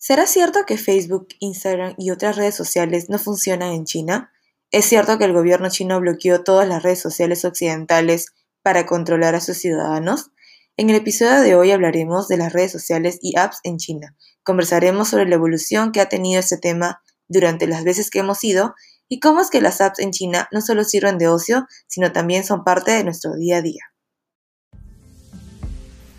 ¿Será cierto que Facebook, Instagram y otras redes sociales no funcionan en China? ¿Es cierto que el gobierno chino bloqueó todas las redes sociales occidentales para controlar a sus ciudadanos? En el episodio de hoy hablaremos de las redes sociales y apps en China. Conversaremos sobre la evolución que ha tenido este tema durante las veces que hemos ido y cómo es que las apps en China no solo sirven de ocio, sino también son parte de nuestro día a día.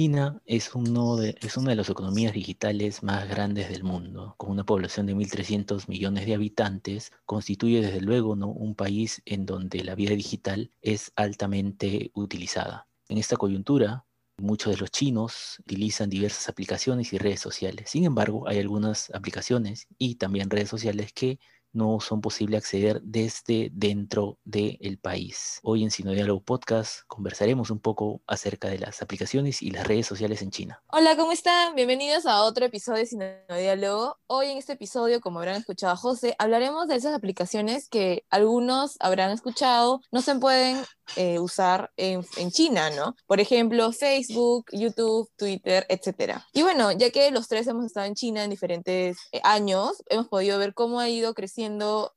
China es, una de las economías digitales más grandes del mundo, con una población de 1.300 millones de habitantes, constituye desde luego ¿no? un país en donde la vida digital es altamente utilizada. En esta coyuntura, muchos de los chinos utilizan diversas aplicaciones y redes sociales. Sin embargo, hay algunas aplicaciones y también redes sociales que no son posible acceder desde dentro del país. Hoy en Sinodiálogo Podcast conversaremos un poco acerca de las aplicaciones y las redes sociales en China. Hola, ¿cómo están? Bienvenidos a otro episodio de Sinodiálogo. Hoy en este episodio, como habrán escuchado a José, hablaremos de esas aplicaciones que algunos habrán escuchado, no se pueden eh, usar en, en, China, ¿no? Por ejemplo, Facebook, YouTube, Twitter, etc. Y bueno, ya que los tres hemos estado en China en diferentes eh, años, hemos podido ver cómo ha ido creciendo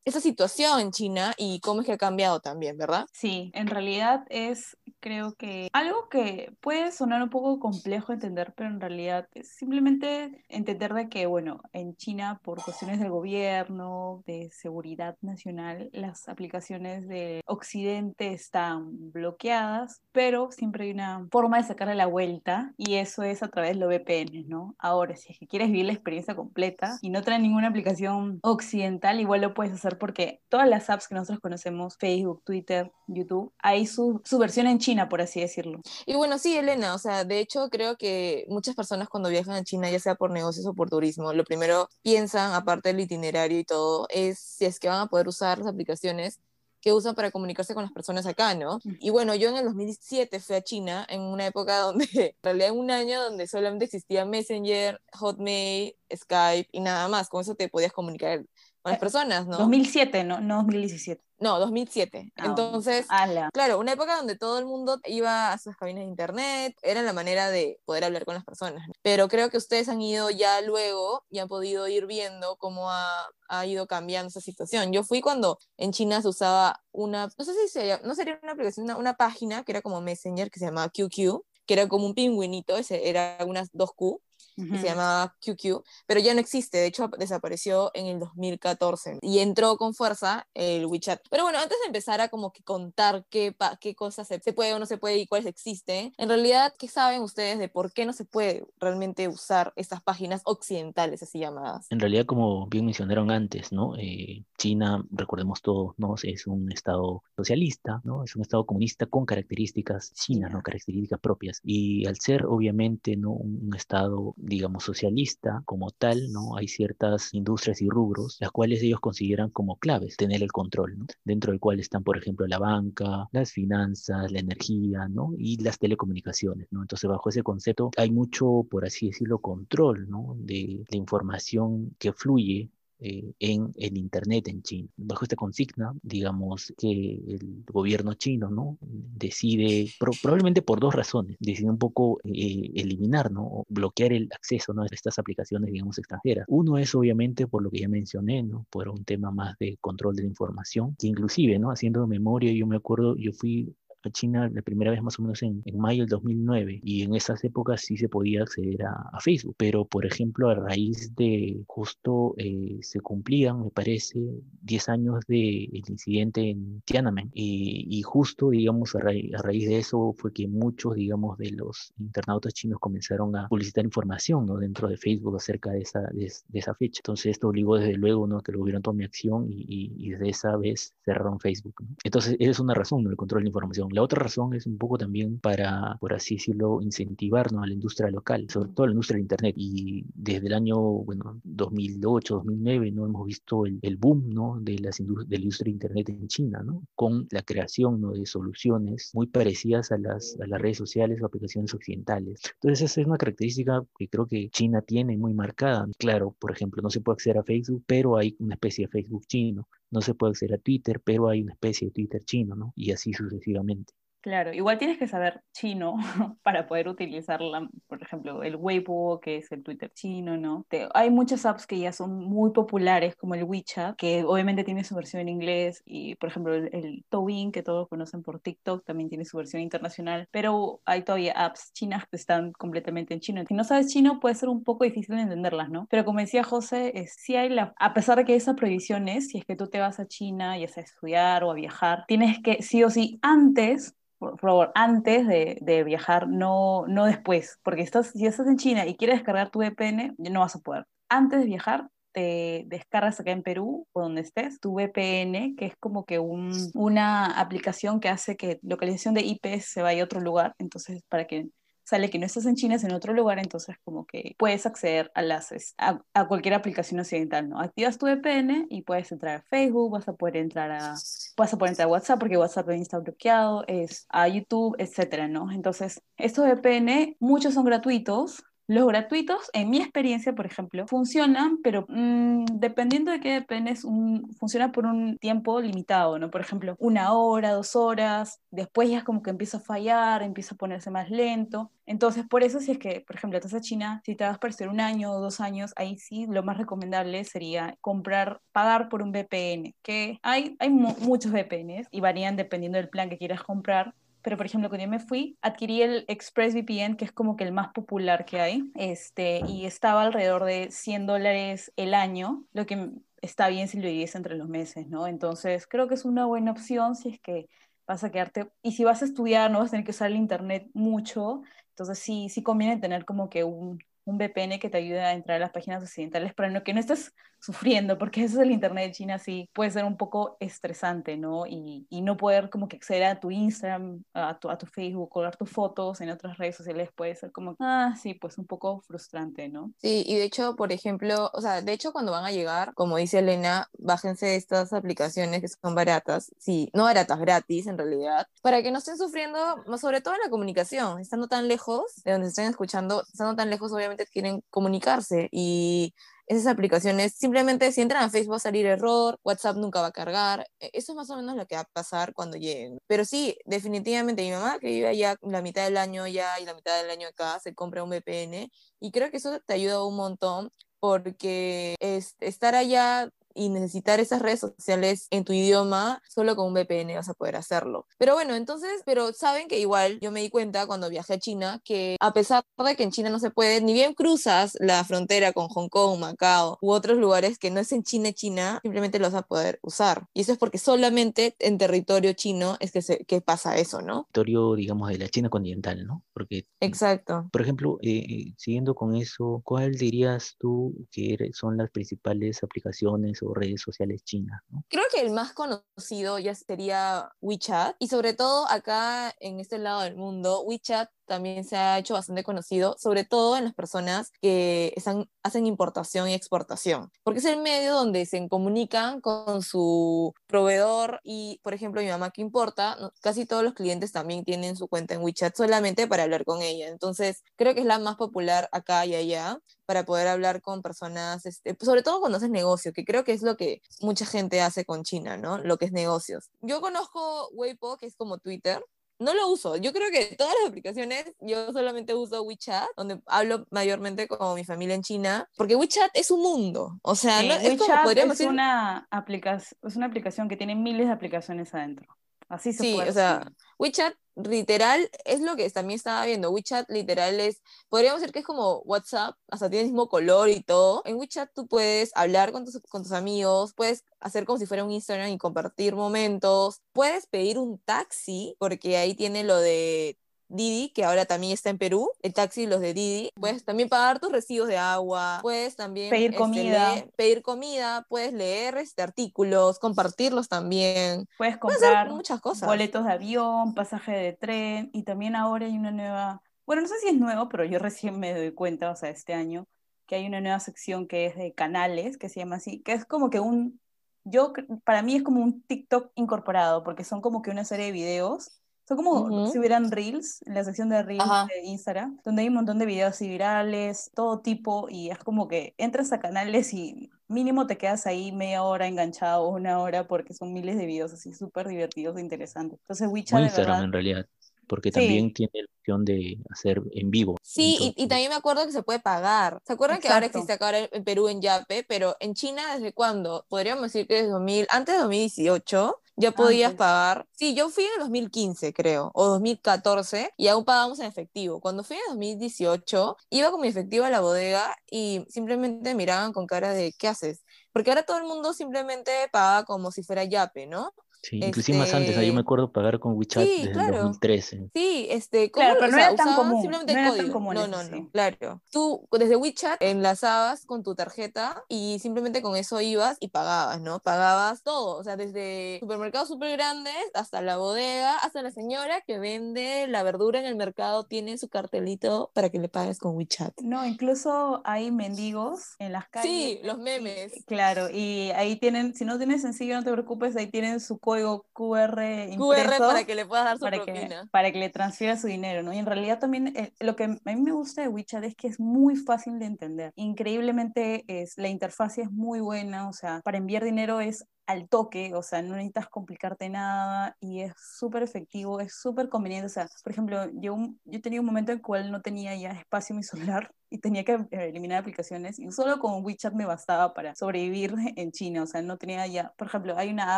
esa situación en China y cómo es que ha cambiado también, ¿verdad? Sí, en realidad es, creo que, algo que puede sonar un poco complejo de entender, pero en realidad es simplemente entender de que, bueno, en China, por cuestiones del gobierno, de seguridad nacional, las aplicaciones de Occidente están bloqueadas, pero siempre hay una forma de sacarle la vuelta y eso es a través de los VPN, ¿no? Ahora, si es que quieres vivir la experiencia completa y no trae ninguna aplicación occidental, igual lo puedes hacer porque todas las apps que nosotros conocemos, Facebook, Twitter, YouTube, hay su, su versión en China, por así decirlo. Y bueno, sí, Elena, o sea, de hecho creo que muchas personas cuando viajan a China, ya sea por negocios o por turismo, lo primero piensan, aparte del itinerario y todo, es si es que van a poder usar las aplicaciones que usan para comunicarse con las personas acá, ¿no? Y bueno, yo en el 2007 fui a China, en una época donde, en realidad en un año donde solamente existía Messenger, Hotmail, Skype y nada más, con eso te podías comunicar eh, personas, ¿no? 2007, no, no 2017. No, 2007. Ah, Entonces, claro, una época donde todo el mundo iba a sus cabinas de internet, era la manera de poder hablar con las personas. Pero creo que ustedes han ido ya luego y han podido ir viendo cómo ha, ha ido cambiando esa situación. Yo fui cuando en China se usaba una, no sé si se, no sería una aplicación, una, una página que era como Messenger, que se llamaba QQ, que era como un pingüinito, ese era unas 2Q, se llamaba QQ, pero ya no existe, de hecho desapareció en el 2014 y entró con fuerza el WeChat. Pero bueno, antes de empezar a como que contar qué, qué cosas se, se, puede o no se puede y cuáles existen, en realidad, ¿qué saben ustedes de por qué no se puede realmente usar estas páginas occidentales así llamadas? En realidad, como bien mencionaron antes, ¿no? Eh, China, recordemos todos, ¿no? Es un estado socialista, ¿no? Es un estado comunista con características chinas, ¿no? Características propias. Y al ser, obviamente, ¿no? un estado digamos, socialista como tal, ¿no? Hay ciertas industrias y rubros, las cuales ellos consideran como claves tener el control, ¿no? Dentro del cual están, por ejemplo, la banca, las finanzas, la energía, ¿no? Y las telecomunicaciones, ¿no? Entonces, bajo ese concepto hay mucho, por así decirlo, control, ¿no? De la información que fluye eh, en el Internet en China. Bajo esta consigna, digamos que el gobierno chino ¿no? decide, probablemente por dos razones, decide un poco eh, eliminar ¿no? o bloquear el acceso ¿no? a estas aplicaciones, digamos, extranjeras. Uno es obviamente por lo que ya mencioné, ¿no? por un tema más de control de la información, que inclusive, ¿no? haciendo memoria, yo me acuerdo, yo fui a China la primera vez más o menos en, en, mayo del 2009 y en esas épocas sí se podía acceder a, a Facebook, pero por ejemplo a raíz de justo eh, se cumplían, me parece, 10 años del de incidente en Tiananmen y, y justo, digamos, a, ra a, raíz de eso fue que muchos, digamos, de los internautas chinos comenzaron a publicitar información ¿no? dentro de Facebook acerca de esa, de, de esa fecha. Entonces esto obligó desde luego ¿no? que el gobierno tome acción y, y, y desde esa vez cerraron Facebook. ¿no? Entonces esa es una razón, el control de información La otra razón es un poco también para, por así decirlo, incentivarnos a la industria local, sobre todo a la industria del Internet. Y desde el año, bueno, 2008, 2009, ¿no? Hemos visto el, el boom, ¿no? De, las de la industria de Internet en China, ¿no? Con la creación, ¿no? De soluciones muy parecidas a las, a las redes sociales o aplicaciones occidentales. Entonces, esa es una característica que creo que China tiene muy marcada. Claro, por ejemplo, no se puede acceder a Facebook, pero hay una especie de Facebook chino. No se puede acceder a Twitter, pero hay una especie de Twitter chino, ¿no? Y así sucesivamente. Claro, igual tienes que saber chino para poder utilizarla, por ejemplo, el Weibo, que es el Twitter chino, ¿no? hay muchas apps que ya son muy populares, como el WeChat, que obviamente tiene su versión en inglés, y por ejemplo el, el que todos conocen por TikTok, también tiene su versión internacional, pero hay todavía apps chinas que están completamente en chino. Si no sabes chino, puede ser un poco difícil de entenderlas, ¿no? Pero como decía José, es, si hay la, a pesar de que esas prohibiciones, si es que tú te vas a China, ya sea a estudiar o a viajar, tienes que sí o sí antes por favor, antes de, viajar, no, no después, porque estás, si estás en China y quieres descargar tu VPN, no vas a poder. Antes de viajar, te descargas acá en Perú o donde estés tu VPN, que es como que una aplicación que hace que localización de IP se vaya a otro lugar, entonces para que sale que no estás en China, es en otro lugar, entonces como que puedes acceder a, las, a, cualquier aplicación occidental, ¿no? Activas tu VPN y puedes entrar a Facebook, vas a poder entrar a, vas a poder entrar a WhatsApp porque WhatsApp está bloqueado, es a YouTube, etcétera, ¿no? Entonces, estos VPN, muchos son gratuitos, los gratuitos, en mi experiencia, por ejemplo, funcionan, pero mm, dependiendo de qué dependes, un, funciona por un tiempo limitado, ¿no? Por ejemplo, una hora, dos horas, después ya es como que empieza a fallar, empieza a ponerse más lento. Entonces, por eso, si es que, por ejemplo, estás a China, si te vas a ser un año o dos años, ahí sí lo más recomendable sería comprar, pagar por un VPN, que hay, hay muchos VPNs y varían dependiendo del plan que quieras comprar, pero por ejemplo, cuando yo me fui, adquirí el ExpressVPN, que es como que el más popular que hay, este, y estaba alrededor de 100 dólares el año, lo que está bien si lo divides entre los meses, ¿no? Entonces, creo que es una buena opción si es que vas a quedarte, y si vas a estudiar, no vas a tener que usar el internet mucho, entonces sí, sí conviene tener como que un, un VPN que te ayude a entrar a las páginas occidentales para no, que no estés sufriendo, porque eso es el Internet de China, sí, puede ser un poco estresante, ¿no? Y, y no poder como que acceder a tu Instagram, a tu, a tu Facebook, colgar tus fotos en otras redes sociales puede ser como, ah, sí, pues un poco frustrante, ¿no? Sí, y de hecho, por ejemplo, o sea, de hecho cuando van a llegar, como dice Elena, bájense estas aplicaciones que son baratas, sí, no baratas, gratis en realidad, para que no estén sufriendo, sobre todo en la comunicación, estando tan lejos de donde estén escuchando, estando tan lejos, obviamente quieren comunicarse y esas aplicaciones, simplemente si entran a Facebook va a salir error, WhatsApp nunca va a cargar, e, eso es más o menos lo que va a pasar cuando lleguen. Pero sí, definitivamente mi mamá que vive allá la mitad del año ya y la mitad del año acá, se compra un VPN y creo que eso te ayuda un montón porque es, estar allá y necesitar esas redes sociales en tu idioma, solo con un VPN vas a poder hacerlo. Pero bueno, entonces, pero saben que igual yo me di cuenta cuando viajé a China que a pesar de que en China no se puede, ni bien cruzas la frontera con Hong Kong, Macao u otros lugares que no es en China, China, simplemente los vas a poder usar. Y eso es porque solamente en territorio chino es que, se, que pasa eso, ¿no? Territorio, digamos, de la China continental, ¿no? Porque, Exacto. Por ejemplo, eh, eh, siguiendo con eso, ¿cuál dirías tú que son las principales aplicaciones redes sociales chinas. Creo que el más conocido ya sería WeChat y sobre todo acá en este lado del mundo, WeChat también se ha hecho bastante conocido, sobre todo en las personas que están, hacen importación y exportación, porque es el medio donde se comunican con su proveedor y, por ejemplo, mi mamá que importa, casi todos los clientes también tienen su cuenta en WeChat solamente para hablar con ella. Entonces, creo que es la más popular acá y allá para poder hablar con personas, este, sobre todo cuando haces negocio, que creo que es lo que mucha gente hace con China, ¿no? Lo que es negocios. Yo conozco Weibo, que es como Twitter, no lo uso. Yo creo que todas las aplicaciones, yo solamente uso WeChat, donde hablo mayormente con mi familia en China, porque WeChat es un mundo. O sea, no, es como podríamos es Una aplicación, es una aplicación que tiene miles de aplicaciones adentro. Así se sí, puede o sea, WeChat literal es lo que también estaba viendo. WeChat literal es, podríamos decir que es como WhatsApp, hasta tiene el mismo color y todo. En WeChat tú puedes hablar con tus, con tus amigos, puedes hacer como si fuera un Instagram y compartir momentos, puedes pedir un taxi, porque ahí tiene lo de Didi, que ahora también está en Perú, el taxi, los de Didi. Puedes también pagar tus residuos de agua, puedes también pedir este, comida, pedir comida, puedes leer este, artículos, compartirlos también. Puedes comprar muchas cosas. boletos de avión, pasaje de tren y también ahora hay una nueva, bueno, no sé si es nuevo, pero yo recién me doy cuenta, o sea, este año, que hay una nueva sección que es de canales, que se llama así, que es como que un, yo, para mí es como un TikTok incorporado, porque son como que una serie de videos son como si hubieran reels, en la sección de reels de Instagram, donde hay un montón de videos virales, todo tipo, y es como que entras a canales y mínimo te quedas ahí media hora enganchado, una hora, porque son miles de videos así súper divertidos e interesantes. Entonces, WeChat. Instagram en realidad porque también tiene la opción de hacer en vivo. Sí, y, también me acuerdo que se puede pagar. ¿Se acuerdan que ahora existe acá en Perú en Yape? Pero en China, ¿desde cuándo? Podríamos decir que desde 2000, antes de 2018, ya podías pagar. Sí, yo fui en 2015, creo, o 2014, y aún pagamos en efectivo. Cuando fui en 2018, iba con mi efectivo a la bodega y simplemente miraban con cara de, ¿qué haces? Porque ahora todo el mundo simplemente paga como si fuera Yape, ¿no? Sí, inclusive más antes, yo me este acuerdo pagar con WeChat desde el 2013. Sí, este, claro, pero no era tan común. Simplemente no código. no, no, no, claro. Tú desde WeChat enlazabas con tu tarjeta y simplemente con eso ibas y pagabas, ¿no? Pagabas todo, o sea, desde supermercados súper grandes hasta la bodega, hasta la señora que vende la verdura en el mercado tiene su cartelito para que le pagues con WeChat. No, incluso hay mendigos en las calles. Sí, los memes. Claro, y ahí tienen, si no tienes sencillo, no te preocupes, ahí tienen su código QR QR para que le puedas dar su para Que, para que le transfiera su dinero, ¿no? Y en realidad también eh, lo que a mí me gusta de WeChat es que es muy fácil de entender. Increíblemente es, la interfaz es muy buena, o sea, para enviar dinero es al toque, o sea, no necesitas complicarte nada y es súper efectivo, es súper conveniente. O sea, por ejemplo, yo, yo tenía un momento en el cual no tenía ya espacio en mi celular y tenía que eh, eliminar aplicaciones y solo con WeChat me bastaba para sobrevivir en China. O sea, no tenía ya, por ejemplo, hay una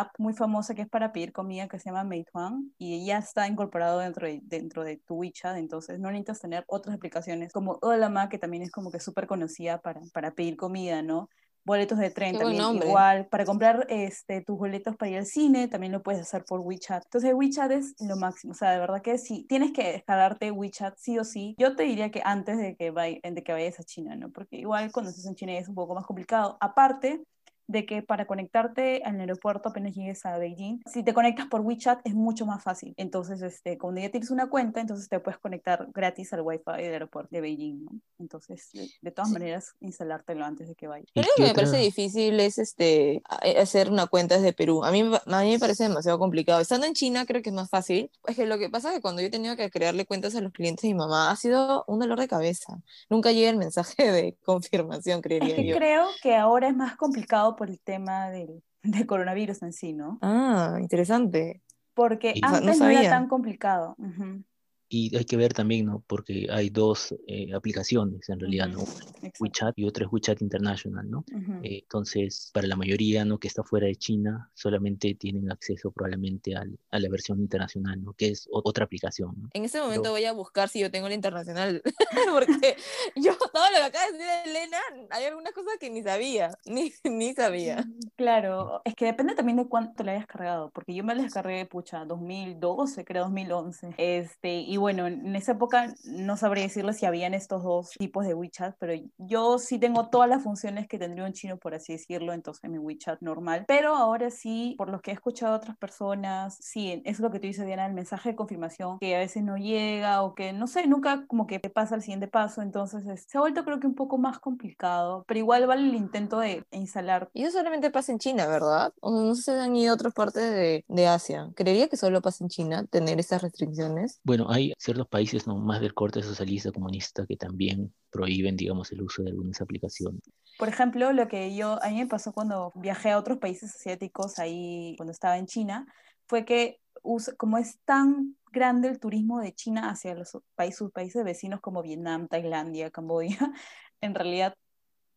app muy famosa que es para pedir comida que se llama Meituan y ya está incorporado dentro de, dentro de tu WeChat, entonces no necesitas tener otras aplicaciones como Olama, que también es como que súper conocida para, para pedir comida, ¿no? Boletos de tren también igual. Para comprar este, tus boletos para ir al cine también lo puedes hacer por WeChat. Entonces WeChat es lo máximo. O sea, de verdad que si tienes que descargarte WeChat sí o sí, yo te diría que antes de que, vay de que vayas a China, ¿no? Porque igual cuando estás en China es un poco más complicado. Aparte, de que para conectarte al aeropuerto apenas llegues a Beijing, si te conectas por WeChat es mucho más fácil. Entonces, este, cuando ya tienes una cuenta, entonces te puedes conectar gratis al Wi-Fi del aeropuerto de Beijing, ¿no? Entonces, de, todas maneras, instalártelo antes de que vayas. Lo que me parece difícil es este, eh, hacer una cuenta desde Perú. A mí, a mí me parece demasiado complicado. Estando en China creo que es más fácil. Es que lo que pasa es que cuando yo he tenido que crearle cuentas a los clientes de mi mamá ha sido un dolor de cabeza. Nunca llega el mensaje de confirmación, creería es que yo. Creo que ahora es más complicado por el tema del, coronavirus en sí, ¿no? Ah, interesante. Porque antes no, era tan complicado. Y hay que ver también, ¿no? Porque hay dos eh, aplicaciones en realidad, ¿no? WeChat y otra es WeChat International, ¿no? Eh, entonces, para la mayoría, ¿no? Que está fuera de China, solamente tienen acceso probablemente al, a la versión internacional, ¿no? Que es otra aplicación, ¿no? En ese momento voy a buscar si yo tengo la internacional, porque yo todo lo que acaba de decir Elena, hay algunas cosas que ni sabía, ni, ni sabía. Claro, es que depende también de cuánto le hayas cargado, porque yo me la descargué, pucha, 2012, creo 2011, este, y y bueno, en esa época no sabría decirle si habían estos dos tipos de WeChat, pero yo sí tengo todas las funciones que tendría un chino, por así decirlo, entonces mi WeChat normal. Pero ahora sí, por lo que he escuchado a otras personas, sí, es lo que tú dices, Diana, el mensaje de confirmación que a veces no llega o que no sé, nunca como que pasa el siguiente paso, entonces se ha vuelto creo que un poco más complicado, pero igual vale el intento de instalar. Y eso solamente pasa en China, ¿verdad? O no sé si han ido a otras partes de, de Asia. Creería que solo pasa en China tener esas restricciones. Bueno, ciertos países ¿no? más del corte socialista comunista que también prohíben, digamos, el uso de algunas aplicaciones. Por ejemplo, lo que yo, a mí me pasó cuando viajé a otros países asiáticos, ahí cuando estaba en China, fue que como es tan grande el turismo de China hacia los países, sus países vecinos como Vietnam, Tailandia, Camboya, en realidad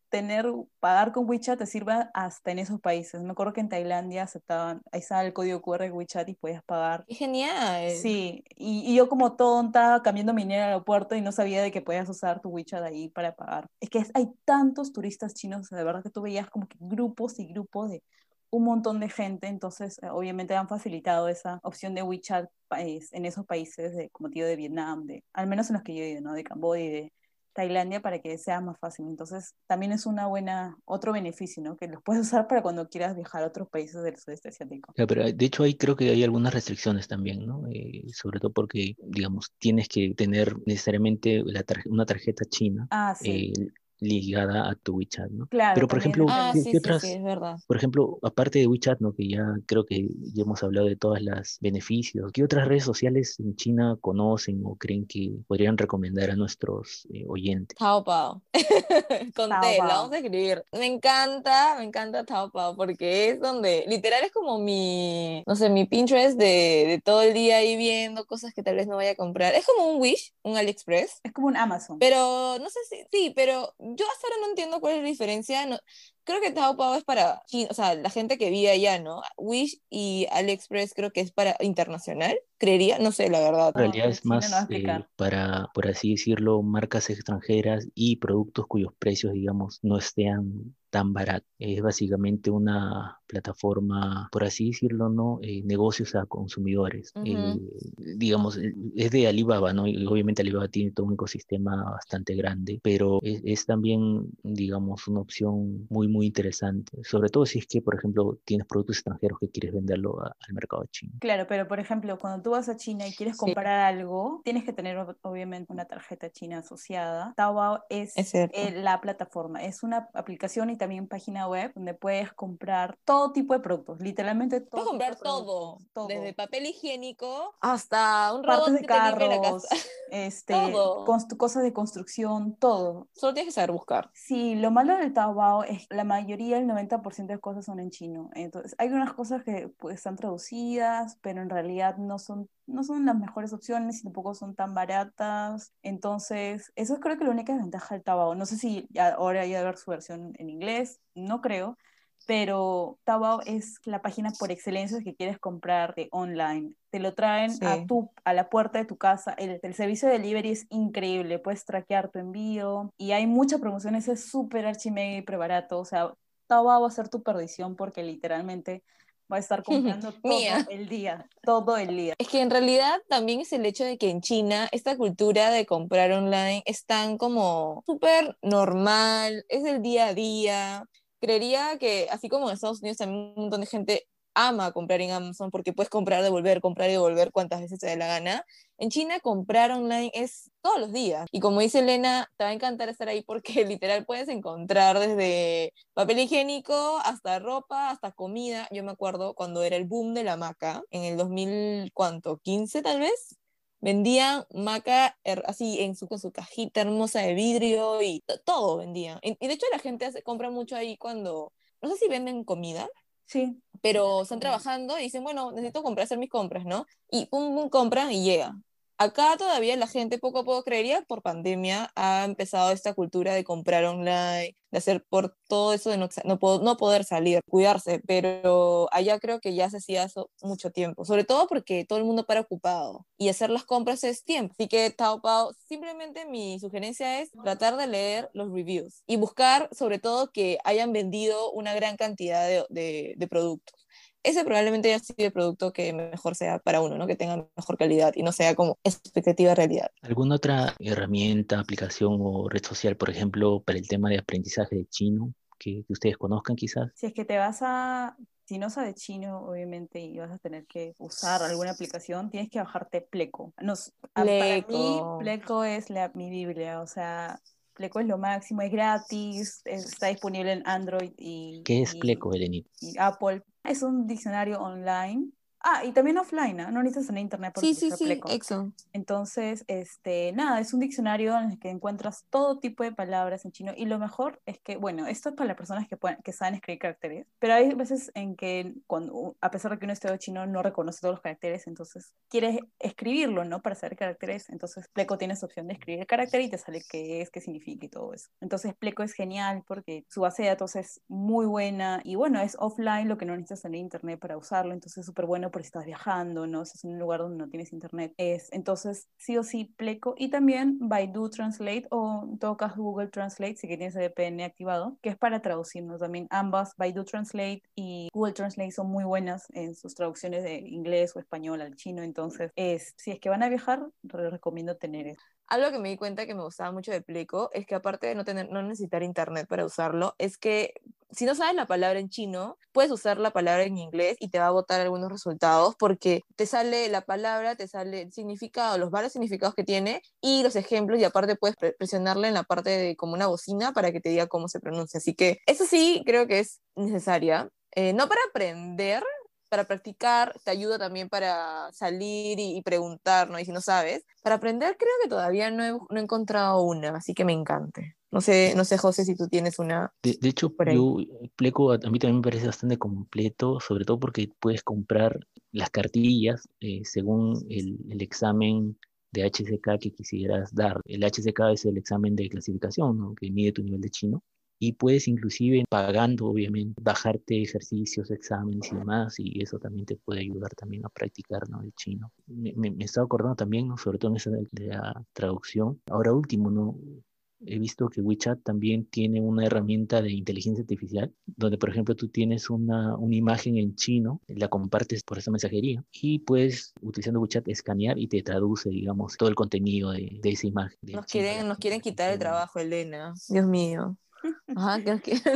tener, pagar con WeChat te sirva hasta en esos países. Me acuerdo que en Tailandia aceptaban, ahí estaba el código QR de WeChat y podías pagar. genial! Sí, y, yo como tonta cambiando mi dinero al aeropuerto y no sabía de que podías usar tu WeChat ahí para pagar. Es que hay tantos turistas chinos, de verdad que tú veías como que grupos y grupos de un montón de gente, entonces eh, obviamente han facilitado esa opción de WeChat en esos países, de, como tío de Vietnam, de, al menos en los que yo he ido, ¿no? de Camboya y de Tailandia para que sea más fácil. Entonces, también es una buena, otro beneficio, ¿no? Que los puedes usar para cuando quieras viajar a otros países del sudeste asiático. pero de hecho ahí creo que hay algunas restricciones también, ¿no? Eh, sobre todo porque, digamos, tienes que tener necesariamente una tarjeta china. Ah, sí. Eh, ligada a tu WeChat, ¿no? Claro, Pero por ejemplo, ah, ¿qué, otras, es verdad. por ejemplo, aparte de WeChat, ¿no? Que ya creo que ya hemos hablado de todos los beneficios, ¿qué otras redes sociales en China conocen o creen que podrían recomendar a nuestros eh, oyentes? Taobao. Con T, la vamos a escribir. Me encanta, me encanta Taobao porque es donde, literal es como mi, no sé, mi Pinterest de, de todo el día ahí viendo cosas que tal vez no vaya a comprar. Es como un Wish, un AliExpress. Es como un Amazon. Pero, no sé si, sí, pero yo hasta ahora no entiendo cuál es la diferencia. No, creo que Taobao es para, o sea, la gente que vive allá, ¿no? Wish y AliExpress creo que es para internacional, creería, no sé, la verdad. En realidad es más eh, para, por así decirlo, marcas extranjeras y productos cuyos precios, digamos, no estén tan baratos. Es básicamente una plataforma, por así decirlo, ¿no? Eh, negocios a consumidores. Eh, digamos, es de Alibaba, ¿no? Y obviamente Alibaba tiene todo un ecosistema bastante grande, pero es, es también, digamos, una opción muy, muy interesante, sobre todo si es que, por ejemplo, tienes productos extranjeros que quieres venderlo al mercado chino. Claro, pero por ejemplo, cuando tú vas a China y quieres comprar algo, tienes que tener obviamente una tarjeta china asociada. Taobao es, la plataforma, es una aplicación y también página web donde puedes comprar todo tipo de productos, literalmente todo. Puedes comprar todo, desde papel higiénico hasta un robot de carros, este, cosas de construcción, todo. Solo tienes que saber buscar. Sí, lo malo del Taobao es la mayoría, el 90% de cosas son en chino. Entonces, hay unas cosas que pues, están traducidas, pero en realidad no son, no son las mejores opciones y tampoco son tan baratas. Entonces, eso es creo que la única desventaja del Taobao. No sé si ahora hay a ver su versión en inglés, no creo, pero Taobao es la página por excelencia que quieres comprar de online. Te lo traen a, tu, a la puerta de tu casa. El, el, servicio de delivery es increíble. Puedes traquear tu envío y hay muchas promociones. Es súper archimega y prebarato. O sea, Taobao va a ser tu perdición porque literalmente va a estar comprando todo el día, todo el día. Es que en realidad también es el hecho de que en China esta cultura de comprar online es tan como súper normal, es el día a día. Creería que así como en Estados Unidos también un montón de gente ama comprar en Amazon porque puedes comprar, devolver, comprar y devolver cuantas veces te dé la gana. En China comprar online es todos los días. Y como dice Elena, te va a encantar estar ahí porque literal puedes encontrar desde papel higiénico hasta ropa, hasta comida. Yo me acuerdo cuando era el boom de la maca, en el 2000, ¿cuánto? ¿15 tal vez? vendían maca así en su, con su cajita hermosa de vidrio y todo vendían. Y, de hecho la gente hace, compra mucho ahí cuando, no sé si venden comida, Sí. Pero están trabajando y dicen, bueno, necesito comprar, hacer mis compras, ¿no? Y pum, pum, compran y llega. Acá todavía la gente poco a poco creería por pandemia ha empezado esta cultura de comprar online, de hacer por todo eso de no, no, poder salir, cuidarse, pero allá creo que ya se hacía eso mucho tiempo, sobre todo porque todo el mundo para ocupado y hacer las compras es tiempo. Así que Taobao, simplemente mi sugerencia es tratar de leer los reviews y buscar sobre todo que hayan vendido una gran cantidad de, de productos ese probablemente haya sido el producto que mejor sea para uno, ¿no? Que tenga mejor calidad y no sea como expectativa realidad. ¿Alguna otra herramienta, aplicación o red social, por ejemplo, para el tema de aprendizaje de chino que, ustedes conozcan quizás? Si es que te vas a si no sabes chino, obviamente, y vas a tener que usar alguna aplicación, tienes que bajarte Pleco. Nos, Para mí, Pleco es la, mi Biblia, o sea, Pleco es lo máximo, es gratis, está disponible en Android y... ¿Qué es Pleco, Y Apple. Es un diccionario online Ah, y también offline, ¿no? No necesitas tener internet por Sí, sí, sí, Entonces, este, nada, es un diccionario en el que encuentras todo tipo de palabras en chino y lo mejor es que, bueno, esto es para las personas que, pueden, que saben escribir caracteres, pero hay veces en que cuando, a pesar de que uno estudia chino no reconoce todos los caracteres, entonces quieres escribirlo, ¿no? Para saber caracteres, entonces Pleco tienes opción de escribir el carácter y te sale qué es, qué significa y todo eso. Entonces Pleco es genial porque su base de datos es muy buena y bueno, es offline, lo que no necesitas tener internet para usarlo, entonces es súper bueno bueno por estás viajando, ¿no? Es un lugar donde no tienes internet. Es, entonces, sí o sí, Pleco. Y también Baidu Translate o en todo caso Google Translate, si que tienes el VPN activado, que es para traducirnos también. Ambas, Baidu Translate y Google Translate son muy buenas en sus traducciones de inglés o español al chino. Entonces, es, si es que van a viajar, recomiendo tener eso. Algo que me di cuenta que me gustaba mucho de Pleco es que aparte de no, tener, no necesitar internet para usarlo, es que si no sabes la palabra en chino, puedes usar la palabra en inglés y te va a botar algunos resultados porque te sale la palabra, te sale el significado, los varios significados que tiene y los ejemplos y aparte puedes presionarle en la parte de como una bocina para que te diga cómo se pronuncia. Así que eso sí creo que es necesaria. Eh, no para aprender, para practicar, te ayuda también para salir y, preguntar, ¿no? Y si no sabes, para aprender creo que todavía no he, no encontrado una, así que me encante. No sé, no sé, José, si tú tienes una. De, hecho, yo, Pleco a mí también me parece bastante completo, sobre todo porque puedes comprar las cartillas eh, según el, el, examen de HCK que quisieras dar. El HCK es el examen de clasificación, ¿no? que mide tu nivel de chino y puedes inclusive pagando obviamente bajarte ejercicios, exámenes y demás y eso también te puede ayudar también a practicar ¿no? el chino. Me, me, me estaba acordando también, ¿no? sobre todo en esa de la traducción. Ahora último, ¿no? He visto que WeChat también tiene una herramienta de inteligencia artificial, donde por ejemplo tú tienes una, una imagen en chino, la compartes por esa mensajería y puedes, utilizando WeChat, escanear y te traduce, digamos, todo el contenido de, de esa imagen. Nos quieren, nos quieren quitar el trabajo, Elena. Dios mío. Ajá, que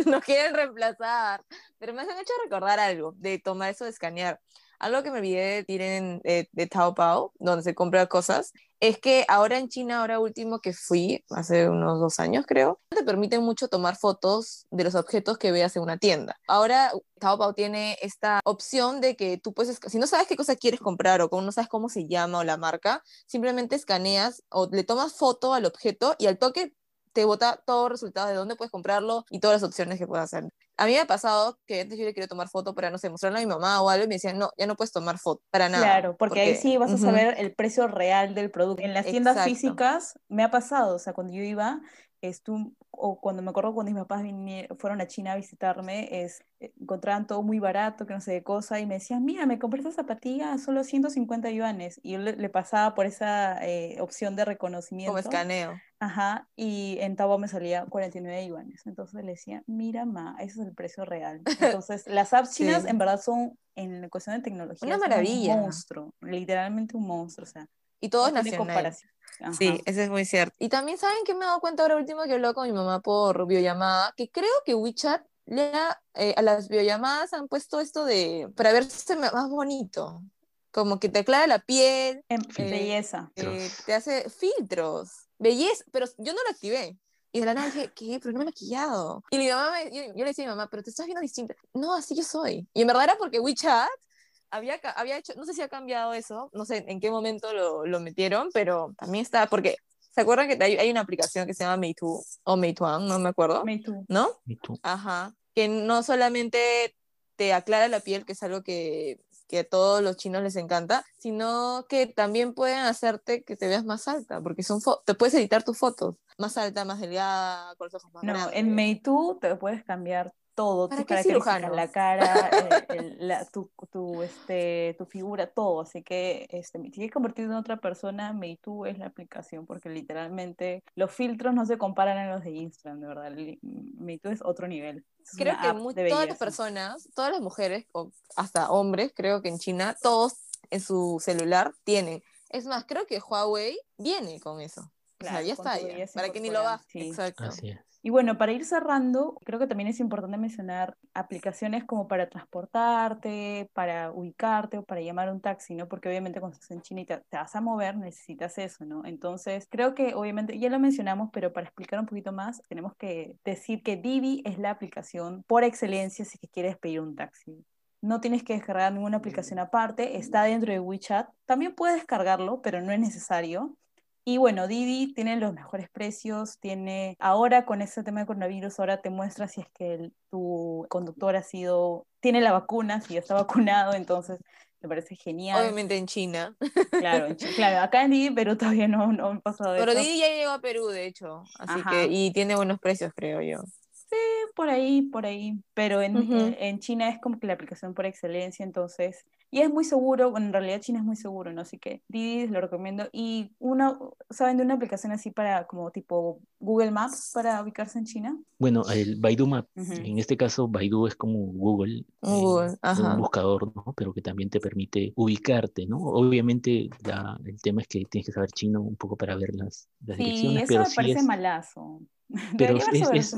nos, quieren, reemplazar. Pero me han hecho recordar algo de tomar eso de escanear. Algo que me olvidé de decir en, eh, de Taobao, donde se compran cosas, es que ahora en China, ahora último que fui, hace unos dos años creo, te permiten mucho tomar fotos de los objetos que veas en una tienda. Ahora Taobao tiene esta opción de que tú puedes, si no sabes qué cosa quieres comprar o no sabes cómo se llama o la marca, simplemente escaneas o le tomas foto al objeto y al toque te bota todos los resultados de dónde puedes comprarlo y todas las opciones que puedes hacer. A mí me ha pasado que antes yo le quería tomar foto para, no sé, mostrarlo a mi mamá o algo y me decían, no, ya no puedes tomar foto para nada. Claro, porque, ahí sí vas a saber el precio real del producto. En las tiendas físicas me ha pasado, o sea, cuando yo iba, estuve, o cuando me acuerdo cuando mis papás fueron a China a visitarme, es, eh, encontraban todo muy barato, que no sé qué cosa, y me decían, mira, me compré esta zapatilla solo 150 yuanes, y yo le, pasaba por esa eh, opción de reconocimiento. Como escaneo. Ajá, y en Tabo me salía 49 yuanes, entonces le decía, mira, ma, ese es el precio real. Entonces, las apps chinas en verdad son, en cuestión de tecnología, una maravilla. un monstruo, literalmente un monstruo, o sea. Y todo es nacional. Sí, eso es muy cierto. Y también saben que me he dado cuenta ahora último que habló con mi mamá por videollamada, que creo que WeChat le eh, a las videollamadas han puesto esto de para verse más bonito. Como que te aclara la piel. En eh, belleza. Eh, te hace filtros. Belleza. Pero yo no lo activé. Y de la nada dije, ¿qué? Pero no me he maquillado. Y mi mamá yo, le decía a mi mamá, pero te estás viendo distinta. No, así yo soy. Y en verdad era porque WeChat había, había hecho, no sé si ha cambiado eso, no sé en qué momento lo, lo metieron, pero también está, porque ¿se acuerdan que hay, hay, una aplicación que se llama Meitu o Meituan, no me acuerdo? Meitu. ¿No? Ajá. Que no solamente te aclara la piel, que es algo que, que a todos los chinos les encanta, sino que también pueden hacerte que te veas más alta, porque son te puedes editar tus fotos, más alta, más delgada, con los ojos más no, en Meitu te puedes cambiar todo, ¿Para tu la cara, eh, la, tu, tu, este, tu figura, todo. Así que este, si quieres convertirte en otra persona, Meitu es la aplicación, porque literalmente los filtros no se comparan a los de Instagram, de verdad. Meitu es otro nivel. creo que todas las personas, todas las mujeres, o hasta hombres, creo que en China, todos en su celular tienen. Es más, creo que Huawei viene con eso. o sea, ya está, ya, para que ni lo bajes. Exacto. Así es. Y bueno, para ir cerrando, creo que también es importante mencionar aplicaciones como para transportarte, para ubicarte o para llamar a un taxi, ¿no? Porque obviamente cuando estás en China y te, vas a mover, necesitas eso, ¿no? Entonces, creo que obviamente, ya lo mencionamos, pero para explicar un poquito más, tenemos que decir que Divi es la aplicación por excelencia si quieres pedir un taxi. No tienes que descargar ninguna aplicación aparte, está dentro de WeChat. También puedes descargarlo, pero no es necesario. Y bueno, Didi tiene los mejores precios, tiene, ahora con este tema de coronavirus, ahora te muestra si es que tu conductor ha sido, tiene la vacuna, si ya está vacunado, entonces me parece genial. Obviamente en China. Claro, claro acá en Didi, pero todavía no, no han pasado Pero Didi ya llegó a Perú, de hecho, así que, y tiene buenos precios, creo yo. Sí, por ahí, por ahí, pero en, en, China es como que la aplicación por excelencia, entonces y es muy seguro, bueno, en realidad China es muy seguro, ¿no? Así que Didi lo recomiendo. Y uno, ¿saben de una aplicación así para como tipo Google Maps para ubicarse en China? Bueno, el Baidu Map, en este caso Baidu es como Google, Google eh, un buscador, ¿no? Pero que también te permite ubicarte, ¿no? Obviamente el tema es que tienes que saber chino un poco para ver las, las sí, direcciones. Eso pero me parece malazo. Pero es,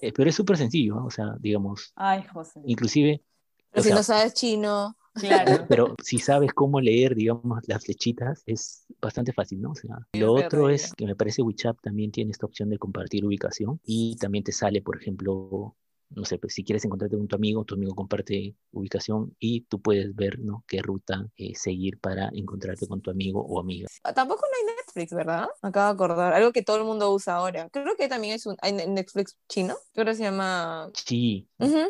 eh, pero es súper sencillo, o sea, digamos. Ay, José. Inclusive. Pero si no sabes chino. Claro. Pero si sabes cómo leer, digamos, las flechitas, es bastante fácil, ¿no? O sea, lo otro es que me parece WeChat también tiene esta opción de compartir ubicación y también te sale, por ejemplo, no sé, pues si quieres encontrarte con tu amigo, tu amigo comparte ubicación y tú puedes ver, ¿no? Qué ruta eh, seguir para encontrarte con tu amigo o amiga. Ah, tampoco no hay Netflix, ¿verdad? Me acabo de acordar, algo que todo el mundo usa ahora. Creo que también es un, hay Netflix chino, creo que se llama... Sí,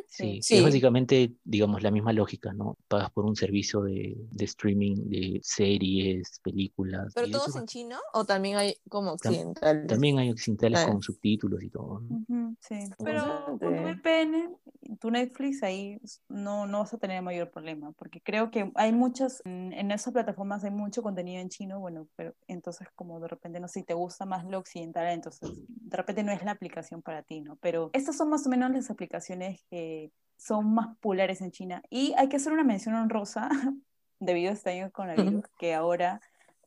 sí, sí. Es básicamente, digamos, la misma lógica, ¿no? Pagas por un servicio de, de streaming de series, películas. ¿Pero todos en chino o también hay como occidentales? También hay occidentales con subtítulos y todo. sí, pero tu Netflix ahí no, no vas a tener mayor problema, porque creo que hay muchas, en, esas plataformas hay mucho contenido en chino, bueno, pero entonces como de repente, no sé, si te gusta más lo occidental, entonces de repente no es la aplicación para ti, ¿no? Pero estas son más o menos las aplicaciones que son más populares en China. Y hay que hacer una mención honrosa, debido a este año con la virus, que ahora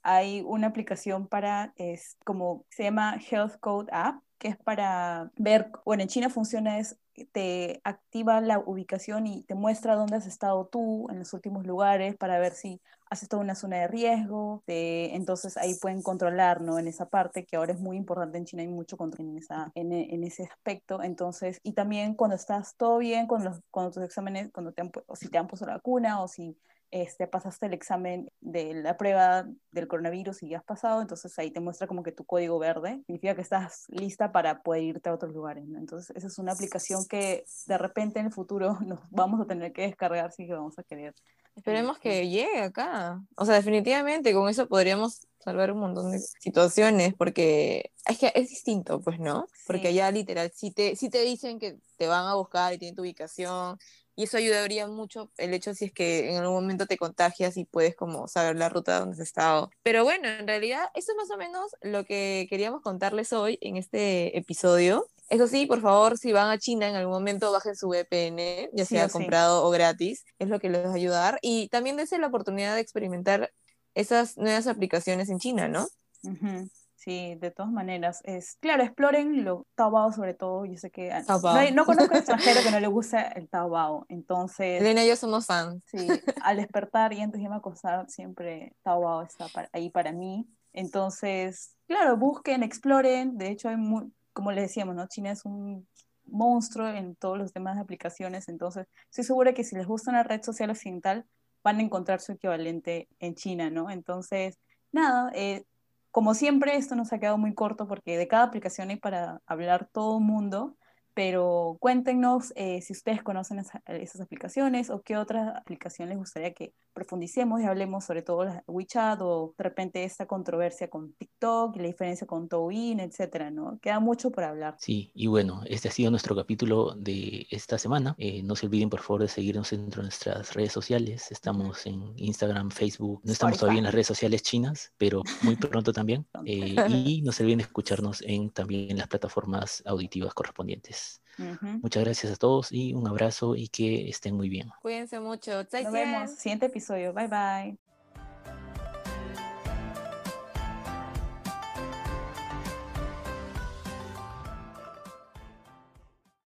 hay una aplicación para, es como, se llama Health Code App, que es para ver, bueno, en China funciona es, te activa la ubicación y te muestra dónde has estado tú en los últimos lugares para ver si has estado en una zona de riesgo, entonces ahí pueden controlar, ¿no? En esa parte, que ahora es muy importante en China, hay mucho control en, esa, en, en ese aspecto, entonces, y también cuando estás todo bien, con los, cuando tus exámenes, cuando te han, o si te han puesto la vacuna o si este, pasaste el examen de la prueba del coronavirus y ya has pasado, entonces ahí te muestra como que tu código verde significa que estás lista para poder irte a otros lugares. Entonces, esa es una aplicación que de repente en el futuro nos vamos a tener que descargar si vamos a querer. Esperemos que llegue acá. O sea, definitivamente con eso podríamos salvar un montón de situaciones, porque es que es distinto, pues, ¿no? Porque allá literal, si te, si te dicen que te van a buscar y tienen tu ubicación y eso ayudaría mucho el hecho si es que en algún momento te contagias y puedes como saber la ruta donde has estado. Pero bueno, en realidad eso es más o menos lo que queríamos contarles hoy en este episodio. Eso sí, por favor, si van a China en algún momento, bajen su VPN, ya sea comprado o gratis, es lo que les va a ayudar. Y también dense la oportunidad de experimentar esas nuevas aplicaciones en China, ¿no? Sí, de todas maneras. Es, claro, exploren lo Taobao sobre todo. Yo sé que no, no, conozco a extranjero que no le guste el Taobao. Entonces. Elena y yo somos fans. Sí, al despertar y antes de irme a acostar, siempre Taobao está ahí para mí. Entonces, claro, busquen, exploren. De hecho, hay muy, como les decíamos, ¿no? China es un monstruo en todos los demás aplicaciones. Entonces, estoy segura que si les gusta una red social occidental, van a encontrar su equivalente en China, ¿no? Entonces, nada, eh, como siempre, esto nos ha quedado muy corto porque de cada aplicación hay para hablar todo el mundo, pero cuéntenos eh, si ustedes conocen esas aplicaciones o qué otras aplicaciones les gustaría que profundicemos y hablemos sobre todo la WeChat o de repente esta controversia con TikTok y la diferencia con Douyin, etcétera, ¿no? Queda mucho por hablar. Sí, y bueno, este ha sido nuestro capítulo de esta semana. Eh, no se olviden por favor de seguirnos en nuestras redes sociales. Estamos en Instagram, Facebook. No estamos todavía en las redes sociales chinas, pero muy pronto también. Eh, y no se olviden de escucharnos en también las plataformas auditivas correspondientes. Muchas gracias a todos y un abrazo y que estén muy bien. Cuídense mucho. Nos vemos. Siguiente episodio. Bye bye.